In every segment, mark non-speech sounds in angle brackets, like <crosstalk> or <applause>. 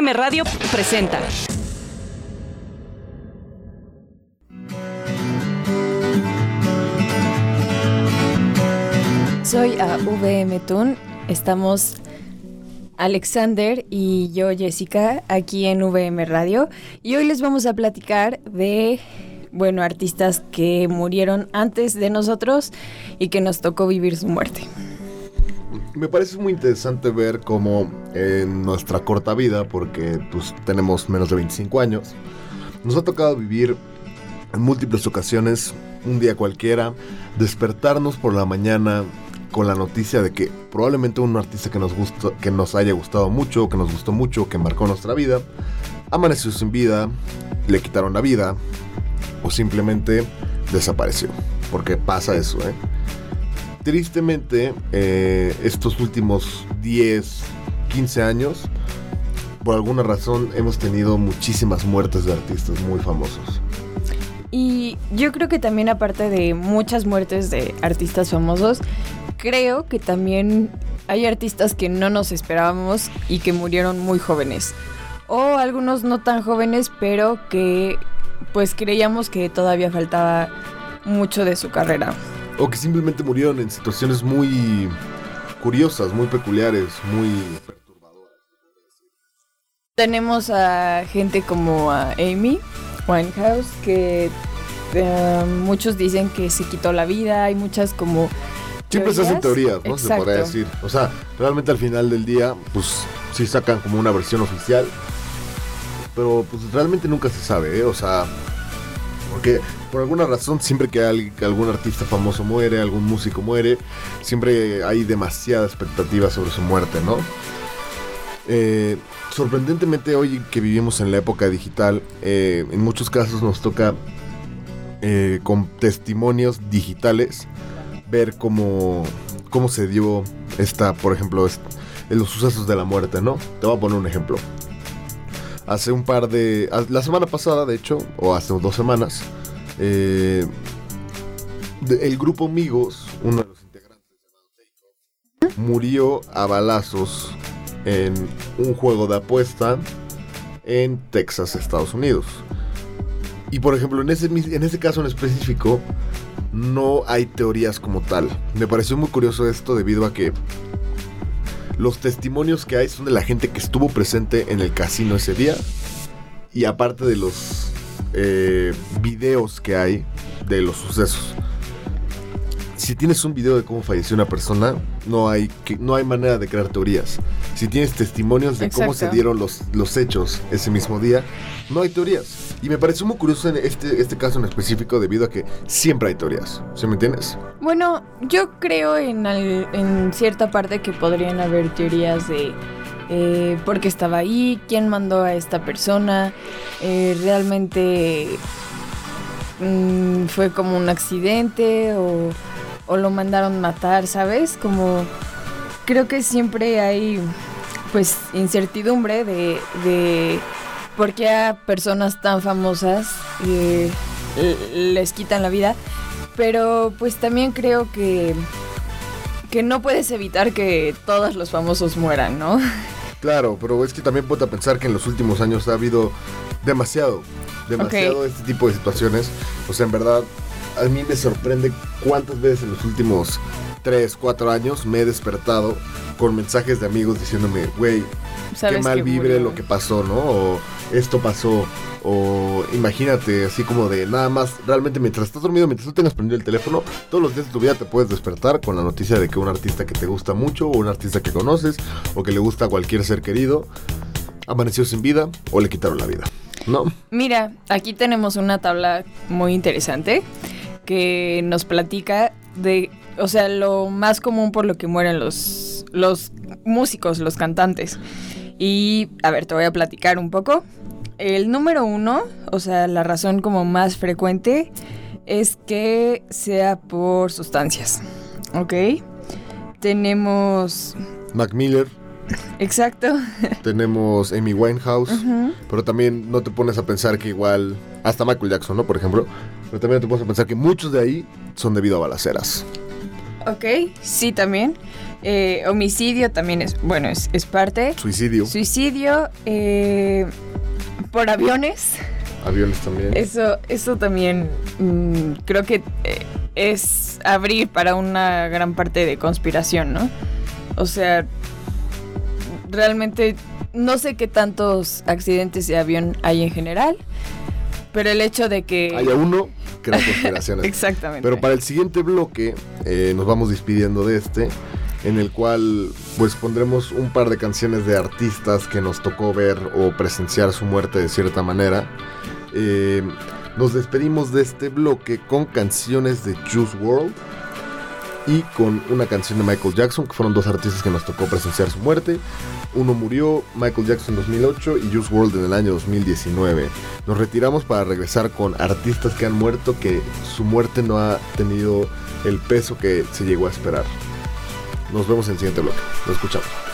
VM Radio presenta. Soy a VM Tun. Estamos Alexander y yo, Jessica, aquí en VM Radio. Y hoy les vamos a platicar de, bueno, artistas que murieron antes de nosotros y que nos tocó vivir su muerte. Me parece muy interesante ver cómo en nuestra corta vida, porque pues tenemos menos de 25 años, nos ha tocado vivir en múltiples ocasiones, un día cualquiera, despertarnos por la mañana con la noticia de que probablemente un artista que nos, gusta, que nos haya gustado mucho, que nos gustó mucho, que marcó nuestra vida, amaneció sin vida, le quitaron la vida o simplemente desapareció. Porque pasa eso, ¿eh? Tristemente, eh, estos últimos 10, 15 años, por alguna razón hemos tenido muchísimas muertes de artistas muy famosos. Y yo creo que también aparte de muchas muertes de artistas famosos, creo que también hay artistas que no nos esperábamos y que murieron muy jóvenes. O algunos no tan jóvenes, pero que pues creíamos que todavía faltaba mucho de su carrera. O que simplemente murieron en situaciones muy curiosas, muy peculiares, muy perturbadoras. Tenemos a gente como a Amy Winehouse, que eh, muchos dicen que se quitó la vida, hay muchas como Siempre se hacen teorías, ¿no? Se podría decir. O sea, realmente al final del día, pues sí sacan como una versión oficial. Pero pues realmente nunca se sabe, ¿eh? O sea, porque por alguna razón, siempre que algún artista famoso muere, algún músico muere, siempre hay demasiada expectativa sobre su muerte, ¿no? Eh, sorprendentemente hoy que vivimos en la época digital, eh, en muchos casos nos toca eh, con testimonios digitales ver cómo, cómo se dio esta, por ejemplo, los sucesos de la muerte, ¿no? Te voy a poner un ejemplo. Hace un par de... La semana pasada, de hecho, o hace dos semanas, eh, el grupo Amigos, uno de los integrantes murió a balazos en un juego de apuesta en Texas, Estados Unidos. Y por ejemplo, en ese, en ese caso en específico, no hay teorías como tal. Me pareció muy curioso esto debido a que los testimonios que hay son de la gente que estuvo presente en el casino ese día. Y aparte de los eh, videos que hay de los sucesos. Si tienes un video de cómo falleció una persona, no hay, que, no hay manera de crear teorías. Si tienes testimonios de cómo se dieron los, los hechos ese mismo día, no hay teorías. Y me pareció muy curioso en este, este caso en específico debido a que siempre hay teorías. ¿Sí me entiendes? Bueno, yo creo en, en cierta parte que podrían haber teorías de eh, por qué estaba ahí, quién mandó a esta persona, eh, realmente mm, fue como un accidente o lo mandaron matar, ¿sabes? Como creo que siempre hay pues incertidumbre de, de por qué a personas tan famosas eh, les quitan la vida, pero pues también creo que que no puedes evitar que todos los famosos mueran, ¿no? <laughs> Claro, pero es que también puedo pensar que en los últimos años ha habido demasiado, demasiado este tipo de situaciones. O sea, en verdad, a mí me sorprende cuántas veces en los últimos 3, 4 años me he despertado con mensajes de amigos diciéndome, güey, qué mal vibre lo que pasó, ¿no? O esto pasó. O imagínate, así como de nada más, realmente mientras estás dormido, mientras tú tengas prendido el teléfono, todos los días de tu vida te puedes despertar con la noticia de que un artista que te gusta mucho, o un artista que conoces, o que le gusta a cualquier ser querido, amaneció sin vida o le quitaron la vida, ¿no? Mira, aquí tenemos una tabla muy interesante que nos platica de, o sea, lo más común por lo que mueren los los músicos, los cantantes. Y a ver, te voy a platicar un poco. El número uno, o sea, la razón como más frecuente es que sea por sustancias. ¿Ok? Tenemos... Mac Miller. Exacto. <laughs> Tenemos Amy Winehouse. Pero también no te pones a pensar que igual... Hasta Michael Jackson, ¿no? Por ejemplo. Pero también te pones a pensar que muchos de ahí son debido a balaceras. Ok, sí, también. Eh, homicidio también es, bueno, es, parte. Suicidio. Suicidio eh, por aviones. Aviones también. Eso, eso también mm, creo que eh, es abrir para una gran parte de conspiración, ¿no? O sea, realmente no sé qué tantos accidentes de avión hay en general, pero el hecho de que... Haya uno, crea conspiraciones. <laughs> Exactamente. Pero para el siguiente bloque, nos vamos despidiendo de este en el cual pues pondremos un par de canciones de artistas que nos tocó ver o presenciar su muerte de cierta manera. Eh, nos despedimos de este bloque con canciones de Juice World y con una canción de Michael Jackson, que fueron dos artistas que nos tocó presenciar su muerte. Uno murió, Michael Jackson en 2008 y Juice World en el año 2019. Nos retiramos para regresar con artistas que han muerto, que su muerte no ha tenido el peso que se llegó a esperar. Nos vemos en el siguiente bloque. Lo escuchamos.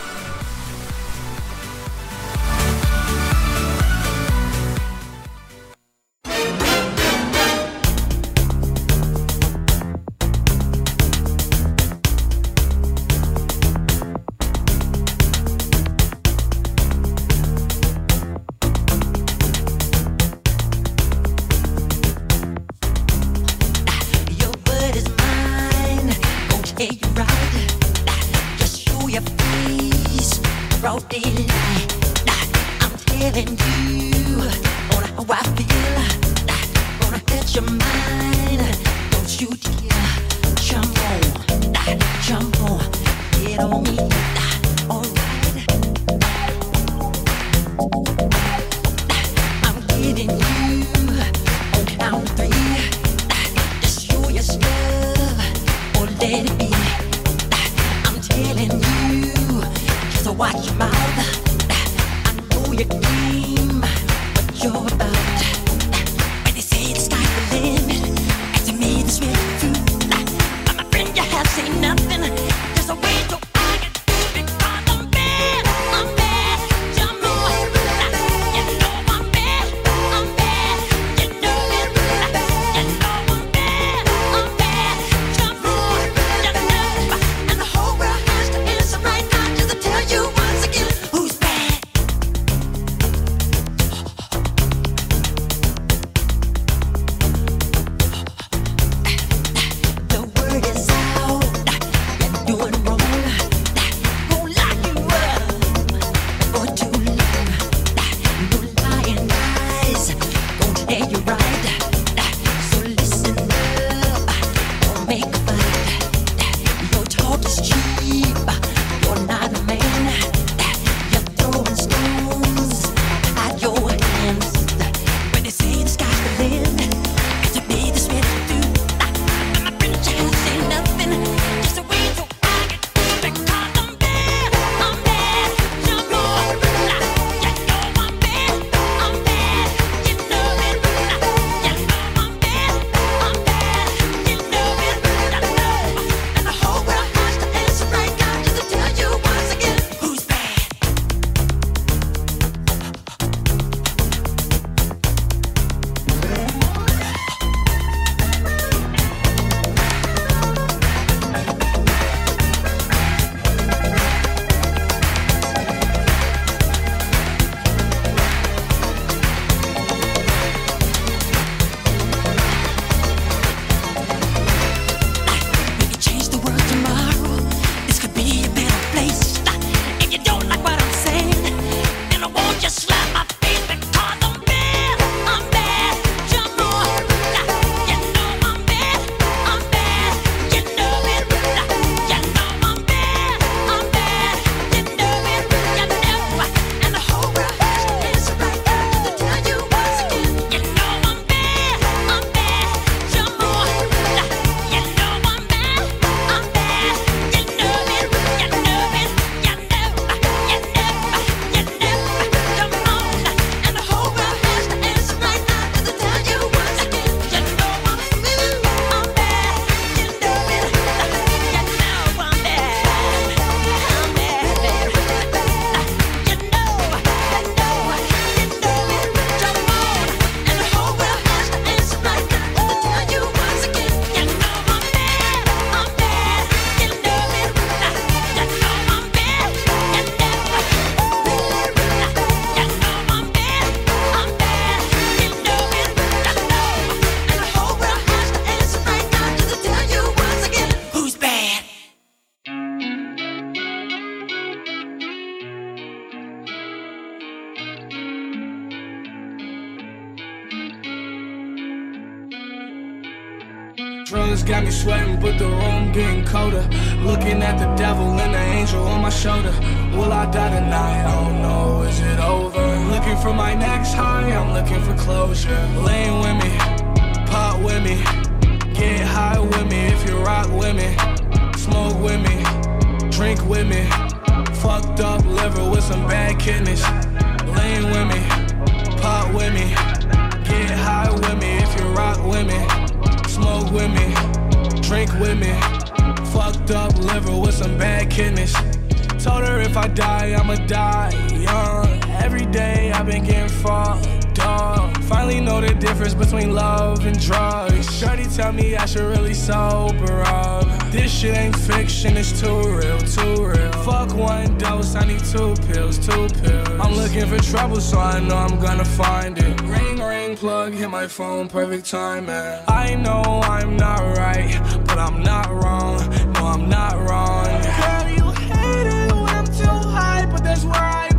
Between love and drugs. Shorty tell me I should really sober up. This shit ain't fiction, it's too real, too real. Fuck one dose, I need two pills, two pills. I'm looking for trouble, so I know I'm gonna find it. Ring, ring, plug, hit my phone, perfect timing. I know I'm not right, but I'm not wrong. No, I'm not wrong. Girl, you hate it when I'm too high, but that's where I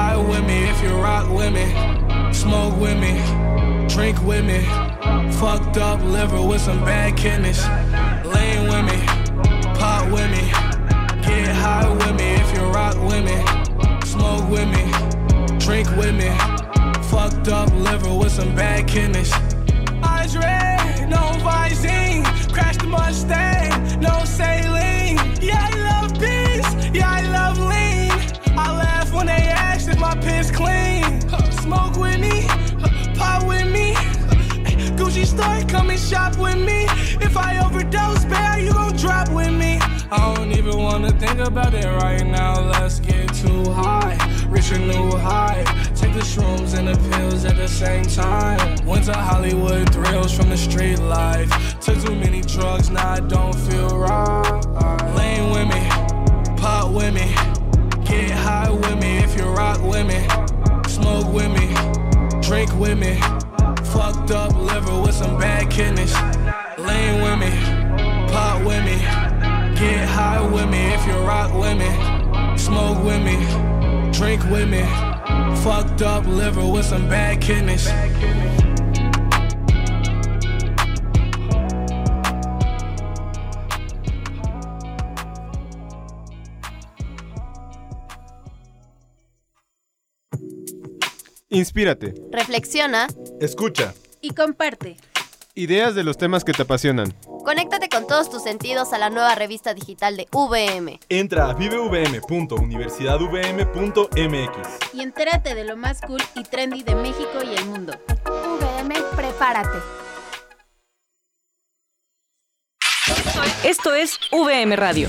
high with me if you rock with me. Smoke with me, drink with me. Fucked up liver with some bad kidneys. Lane with me, pop with me. Get high with me if you rock with me. Smoke with me, drink with me. Fucked up liver with some bad kidneys. Eyes red, no Visine. Crash the Mustang, no saline. Yeah, clean. Smoke with me, pop with me. Gucci store, come and shop with me. If I overdose, babe, you gon' drop with me. I don't even wanna think about it right now. Let's get too high, reach a new high. Take the shrooms and the pills at the same time. Went to Hollywood thrills from the street life. Took too many drugs, now I don't feel right. Lane with me, pop with me, get high with me if you rock with me smoke with me, drink with me. Fucked up liver with some bad kidneys. Lane with me, pop with me. Get high with me if you rock with me. Smoke with me, drink with me. Fucked up liver with some bad kidneys. Inspírate. Reflexiona. Escucha. Y comparte. Ideas de los temas que te apasionan. Conéctate con todos tus sentidos a la nueva revista digital de VM. Entra a vivevm.universidadvm.mx y entérate de lo más cool y trendy de México y el mundo. VM, prepárate. Esto es VM Radio.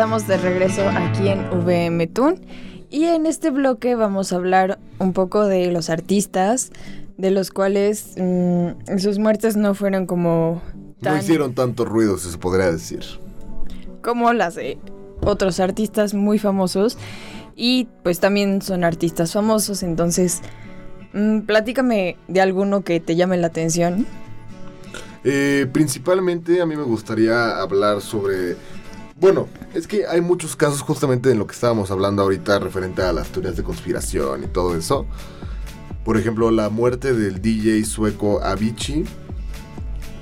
Estamos de regreso aquí en VM Tune y en este bloque vamos a hablar un poco de los artistas, de los cuales mm, sus muertes no fueron como... no hicieron tanto ruido, se podría decir. Como las de otros artistas muy famosos y pues también son artistas famosos, entonces mm, platícame de alguno que te llame la atención. Eh, principalmente a mí me gustaría hablar sobre bueno, es que hay muchos casos justamente en lo que estábamos hablando ahorita referente a las teorías de conspiración y todo eso. Por ejemplo, la muerte del DJ sueco Avicii.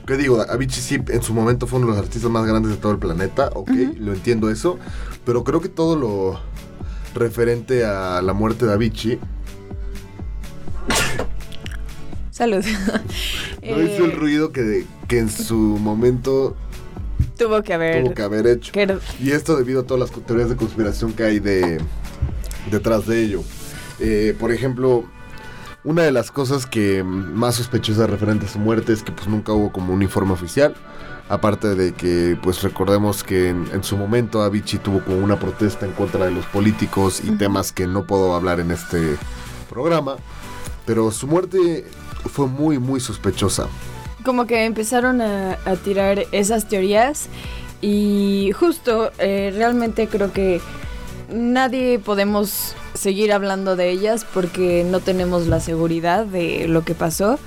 ¿Qué digo? Avicii sí en su momento fue uno de los artistas más grandes de todo el planeta, ok, lo entiendo eso. Pero creo que todo lo referente a la muerte de Avicii Salud. <laughs> no hizo el eh, ruido que, que en su momento Tuvo que haber. Tuvo que haber hecho. Y esto debido a todas las teorías de conspiración que hay de detrás de ello. Eh, por ejemplo, una de las cosas que más sospechosas referente a su muerte es que pues nunca hubo como un informe oficial. Aparte de que, pues recordemos que en, su momento Avicii tuvo como una protesta en contra de los políticos y temas que no puedo hablar en este programa. Pero su muerte fue muy, muy sospechosa. Como que empezaron a, tirar esas teorías y justo, eh, realmente creo que nadie podemos seguir hablando de ellas porque no tenemos la seguridad de lo que pasó.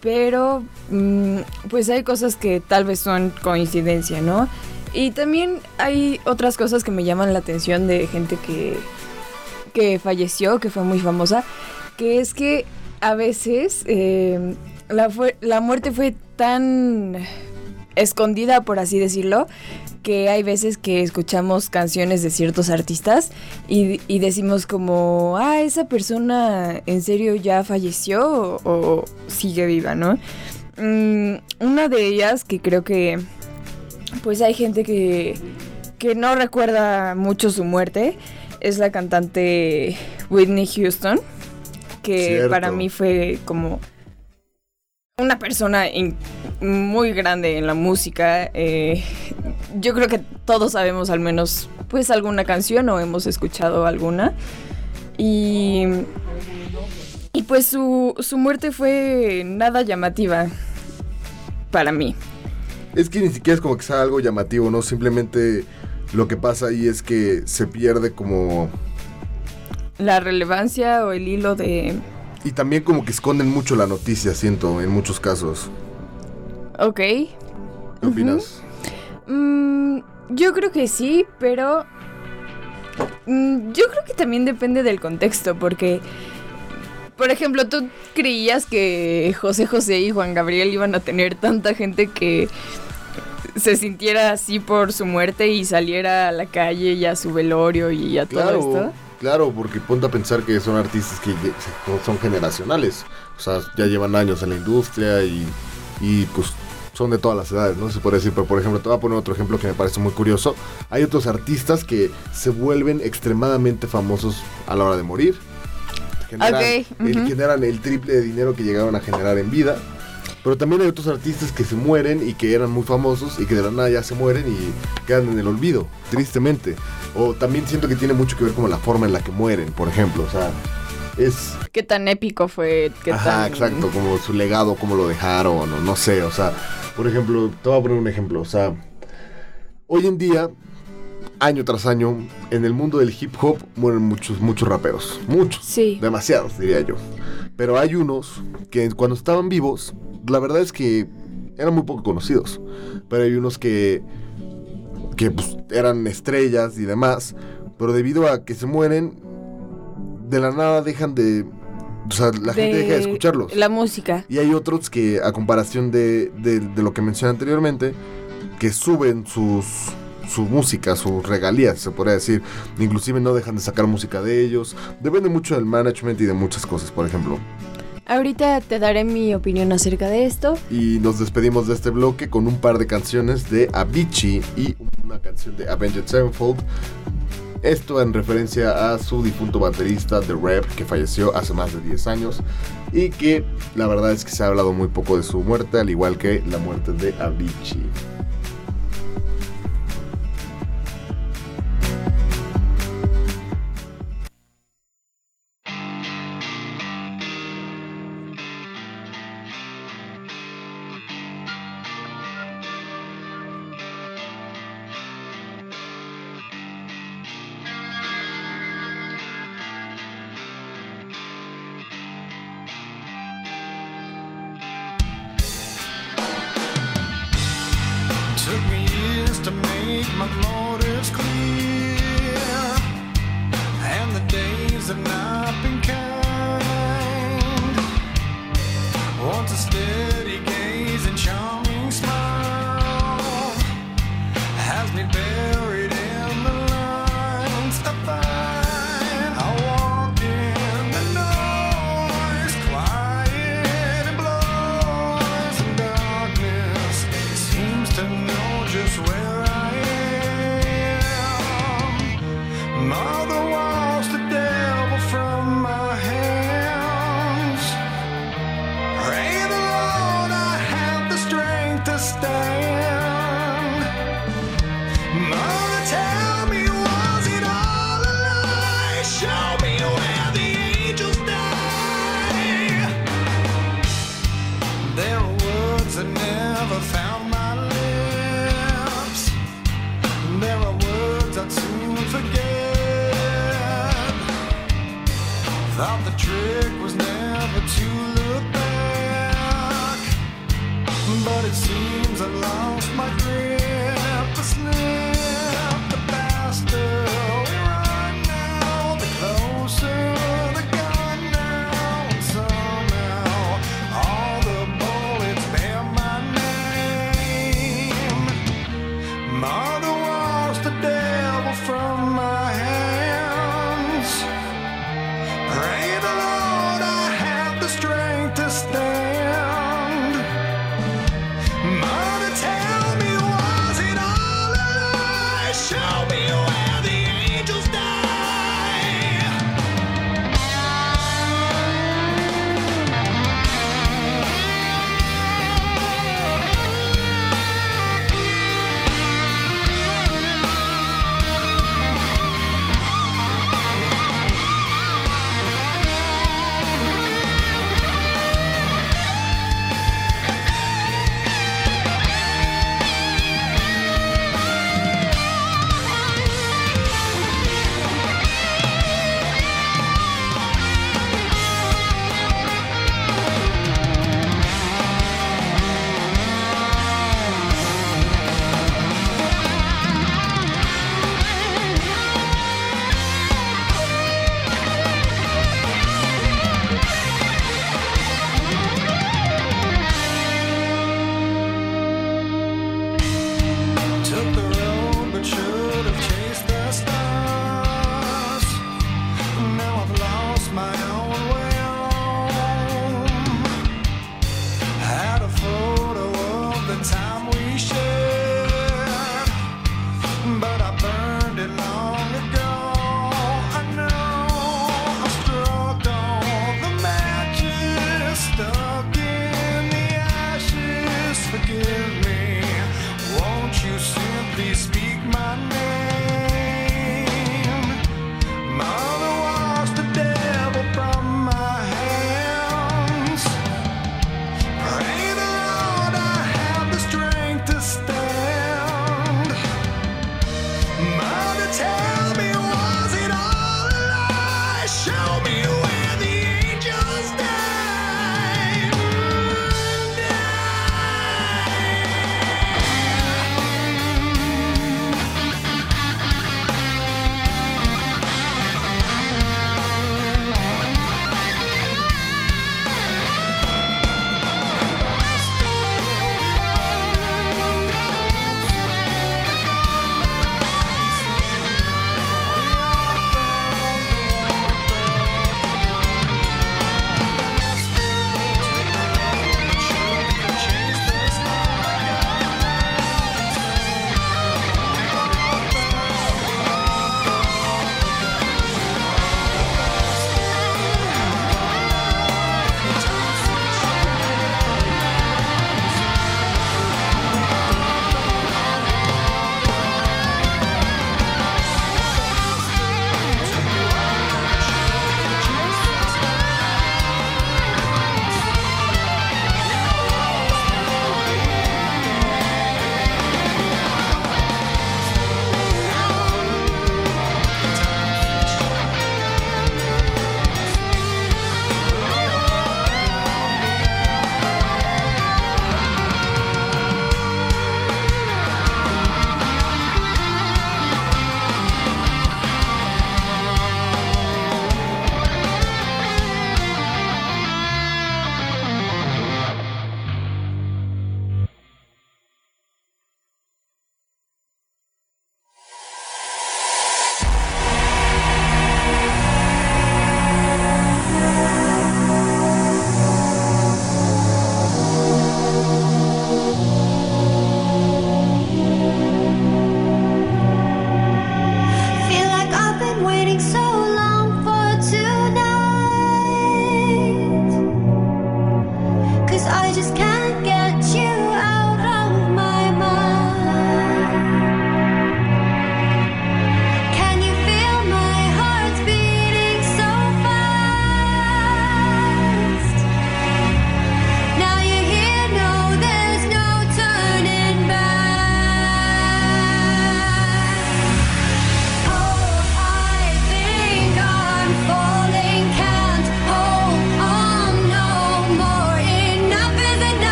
Pero mm, pues hay cosas que tal vez son coincidencia, ¿no? Y también hay otras cosas que me llaman la atención de gente que, que falleció, que fue muy famosa, que es que a veces eh, la, la muerte fue tan escondida, por así decirlo, que hay veces que escuchamos canciones de ciertos artistas y, decimos como, ah, esa persona en serio ya falleció o, sigue viva, ¿no? Mm, una de ellas que creo que pues hay gente que, que no recuerda mucho su muerte es la cantante Whitney Houston, que para mí fue como una persona muy grande en la música. Eh, yo creo que todos sabemos al menos pues alguna canción o hemos escuchado alguna. Y, y pues su, su muerte fue nada llamativa para mí. Es que ni siquiera es como que sea algo llamativo, ¿no? Simplemente lo que pasa ahí es que se pierde como... La relevancia o el hilo de, y también como que esconden mucho la noticia, siento, en muchos casos. Ok. ¿Qué opinas? Mm, yo creo que sí, pero... Mm, yo creo que también depende del contexto, porque... Por ejemplo, ¿tú creías que José José y Juan Gabriel iban a tener tanta gente que se sintiera así por su muerte y saliera a la calle y a su velorio y a todo esto? Claro, porque ponte a pensar que son artistas que son generacionales. O sea, ya llevan años en la industria y, y pues son de todas las edades, ¿no? Se puede decir, pero por ejemplo, te voy a poner otro ejemplo que me parece muy curioso. Hay otros artistas que se vuelven extremadamente famosos a la hora de morir. generan el triple de dinero que llegaron a generar en vida. Pero también hay otros artistas que se mueren y que eran muy famosos y que de la nada ya se mueren y quedan en el olvido, tristemente. O también siento que tiene mucho que ver con la forma en la que mueren, por ejemplo. O sea, es... ¿Qué tan épico fue? ¿Qué Ajá, exacto, como su legado, cómo lo dejaron, o no sé. O sea, por ejemplo, te voy a poner un ejemplo. O sea, hoy en día año tras año, en el mundo del hip hop mueren muchos, muchos raperos. Muchos. Sí. Demasiados, diría yo. Pero hay unos que cuando estaban vivos la verdad es que eran muy poco conocidos. Pero hay unos que, que pues, eran estrellas y demás. Pero debido a que se mueren, de la nada dejan de... O sea, la gente deja de escucharlos. La música. Y hay otros que, a comparación de, de, de lo que mencioné anteriormente, que suben sus, su música, sus regalías, se podría decir. Inclusive no dejan de sacar música de ellos. Depende mucho del management y de muchas cosas, por ejemplo. Ahorita te daré mi opinión acerca de esto. Y nos despedimos de este bloque con un par de canciones de Avicii y una canción de Avenged Sevenfold. Esto en referencia a su difunto baterista The Rap que falleció hace más de 10 años y que la verdad es que se ha hablado muy poco de su muerte, al igual que la muerte de Avicii. cigarette.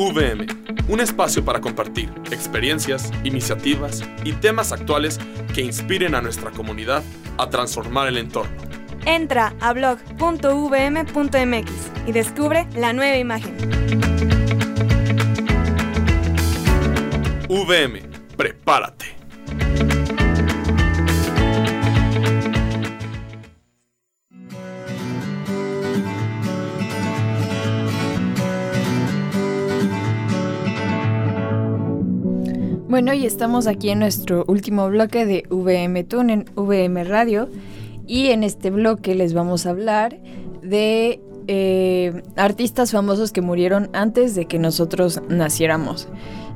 VM, un espacio para compartir experiencias, iniciativas y temas actuales que inspiren a nuestra comunidad a transformar el entorno. Entra a blog.vm.mx y descubre la nueva imagen. VM, Bueno, y estamos aquí en nuestro último bloque de VM Tune en VM Radio. Y en este bloque les vamos a hablar de eh, artistas famosos que murieron antes de que nosotros naciéramos.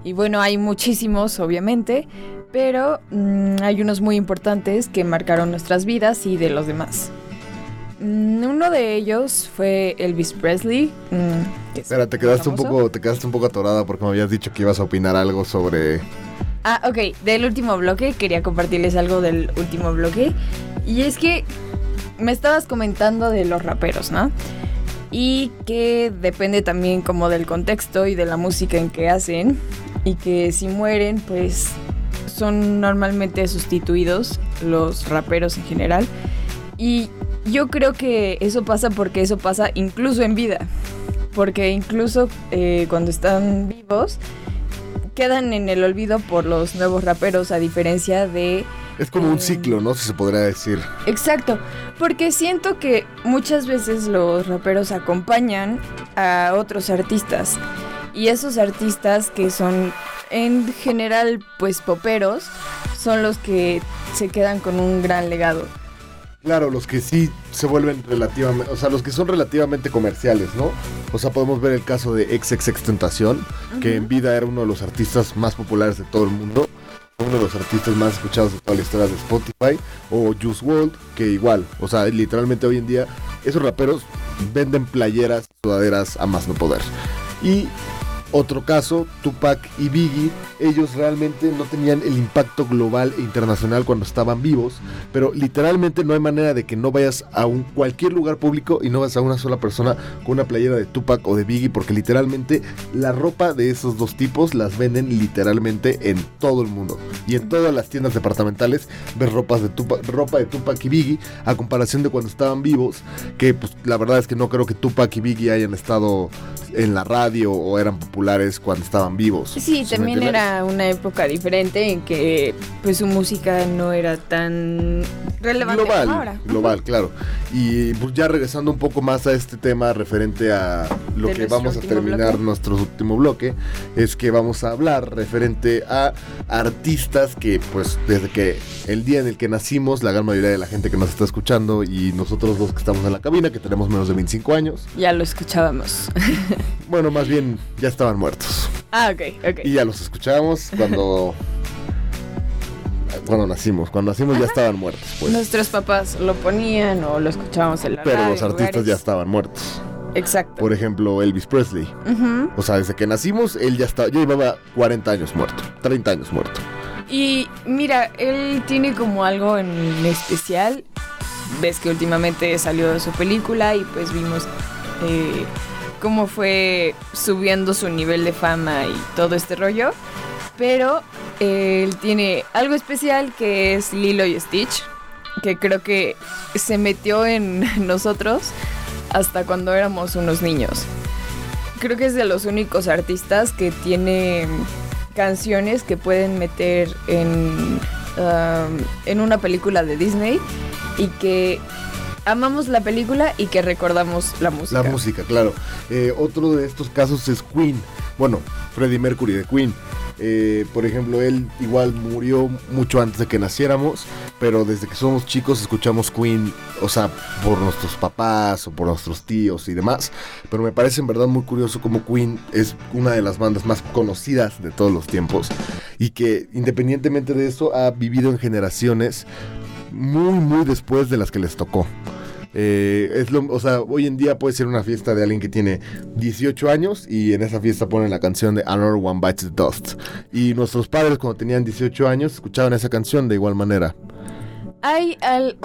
Y bueno, hay muchísimos, obviamente, pero mmm, hay unos muy importantes que marcaron nuestras vidas y de los demás. Mm, uno de ellos fue Elvis Presley. Mm, Espera, te quedaste un poco, te quedaste un poco atorada porque me habías dicho que ibas a opinar algo sobre. Ah, ok. Del último bloque quería compartirles algo del último bloque y es que me estabas comentando de los raperos, ¿no? Y que depende también como del contexto y de la música en que hacen y que si mueren, pues son normalmente sustituidos los raperos en general. Y yo creo que eso pasa porque eso pasa incluso en vida. Porque incluso eh, cuando están vivos, quedan en el olvido por los nuevos raperos, a diferencia de... Es como un ciclo, ¿no? Si se podría decir. Exacto, porque siento que muchas veces los raperos acompañan a otros artistas. Y esos artistas que son en general pues poperos, son los que se quedan con un gran legado. Claro, los que sí se vuelven relativamente, o sea, los que son relativamente comerciales, ¿no? O sea, podemos ver el caso de XXX Tentación, uh -huh. que en vida era uno de los artistas más populares de todo el mundo, uno de los artistas más escuchados de toda la historia de Spotify, o Juice WRLD, que igual, o sea, literalmente hoy en día esos raperos venden playeras, sudaderas a más no poder. Y otro caso, Tupac y Biggie, ellos realmente no tenían el impacto global e internacional cuando estaban vivos, pero literalmente no hay manera de que no vayas a un cualquier lugar público y no vas a una sola persona con una playera de Tupac o de Biggie, porque literalmente la ropa de esos dos tipos las venden literalmente en todo el mundo. Y en todas las tiendas departamentales ves ropas de Tupac, ropa de Tupac y Biggie, a comparación de cuando estaban vivos, que pues la verdad es que no creo que Tupac y Biggie hayan estado en la radio o eran populares cuando estaban vivos. Sí, también era una época diferente en que pues su música no era tan relevante global, como ahora. Global, claro. Y pues ya regresando un poco más a este tema referente a lo De que vamos a terminar bloque. nuestro último bloque, es que vamos a hablar referente a artistas que pues desde que el día en el que nacimos, la gran mayoría de la gente que nos está escuchando y nosotros dos que estamos en la cabina, que tenemos menos de 25 años, Ya lo escuchábamos. bueno, más bien ya estaban muertos. ah, ok, ok. Y ya los escuchábamos cuando... Cuando nacimos, cuando nacimos ya estaban muertos, pues. Nuestros papás lo ponían o lo escuchábamos en la Pero radio, los artistas lugares. ya estaban muertos. Exacto. Por ejemplo, Elvis Presley. O sea, desde que nacimos, él ya está, ya llevaba 40 años muerto, 30 años muerto. Y mira, él tiene como algo en especial. Ves que últimamente salió su película y pues vimos eh, cómo fue subiendo su nivel de fama y todo este rollo. Pero eh, él tiene algo especial que es Lilo y Stitch, que creo que se metió en <laughs> nosotros hasta cuando éramos unos niños. Creo que es de los únicos artistas que tiene canciones que pueden meter en, um, en una película de Disney y que amamos la película y que recordamos la música. La música, claro. Eh, otro de estos casos es Queen. Bueno, Freddie Mercury de Queen. Eh, por ejemplo, él igual murió mucho antes de que naciéramos, pero desde que somos chicos escuchamos Queen, o sea, por nuestros papás o por nuestros tíos y demás. Pero me parece en verdad muy curioso como Queen es una de las bandas más conocidas de todos los tiempos y que independientemente de eso ha vivido en generaciones muy, muy después de las que les tocó. Eh, es lo, o sea, hoy en día puede ser una fiesta de alguien que tiene 18 años y en esa fiesta ponen la canción de Another One Bites the Dust. Y nuestros padres cuando tenían 18 años escuchaban esa canción de igual manera. Hay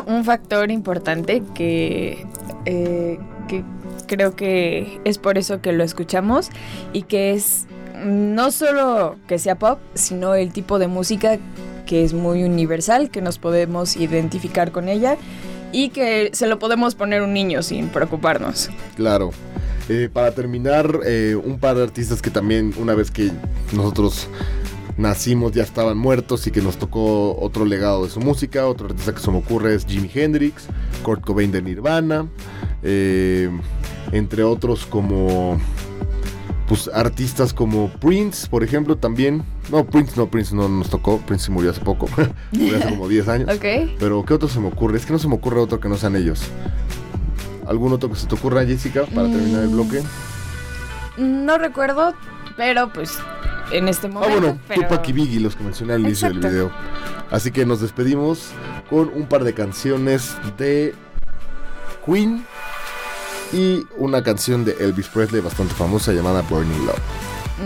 un factor importante que, eh, que creo que es por eso que lo escuchamos y que es no solo que sea pop, sino el tipo de música que es muy universal, que nos podemos identificar con ella y que se lo podemos poner un niño sin preocuparnos. Claro. Eh, para terminar, eh, un par de artistas que también una vez que nosotros nacimos ya estaban muertos y que nos tocó otro legado de su música. Otro artista que se me ocurre es Jimi Hendrix, Kurt Cobain de Nirvana, eh, entre otros como pues artistas como Prince, por ejemplo, también. No, Prince no, Prince no nos tocó. Prince murió hace poco. <laughs> murió hace como 10 años. Ok. Pero ¿qué otro se me ocurre? Es que no se me ocurre otro que no sean ellos. ¿Algún otro que se te ocurra, Jessica, para terminar el bloque? No recuerdo, pero pues en este Ah, momento. bueno, pero... Tupac y Biggie, los que mencioné al inicio del video. Así que nos despedimos con un par de canciones de Queen y una canción de Elvis Presley bastante famosa llamada Burning Love.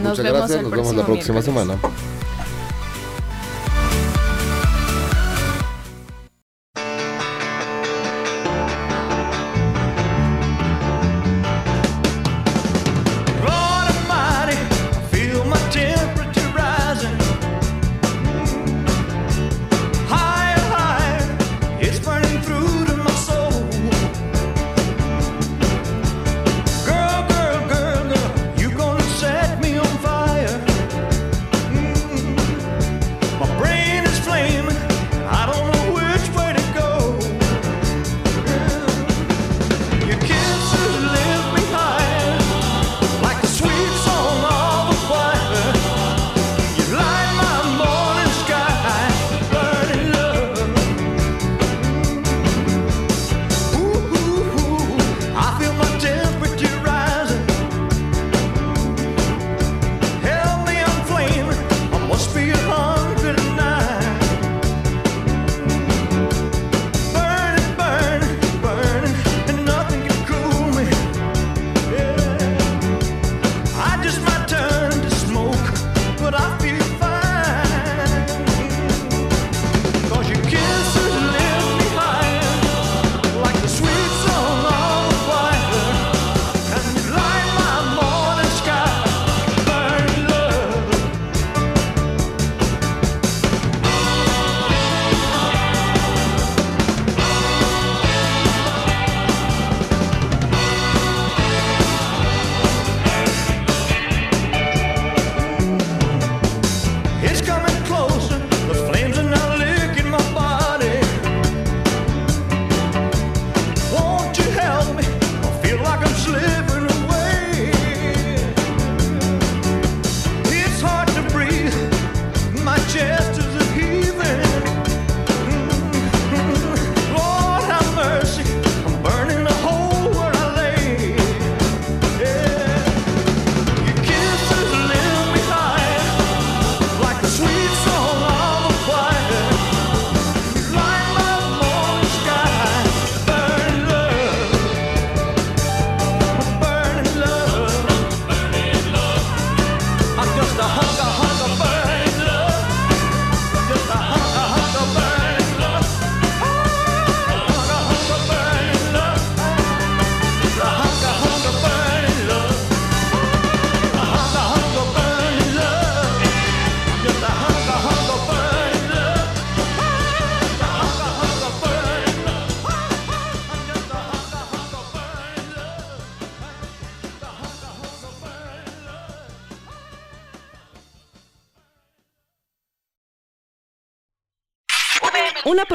Nos Muchas gracias, nos vemos la próxima miércoles. semana.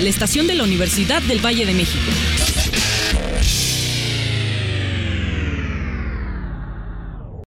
la estación de la Universidad del Valle de México.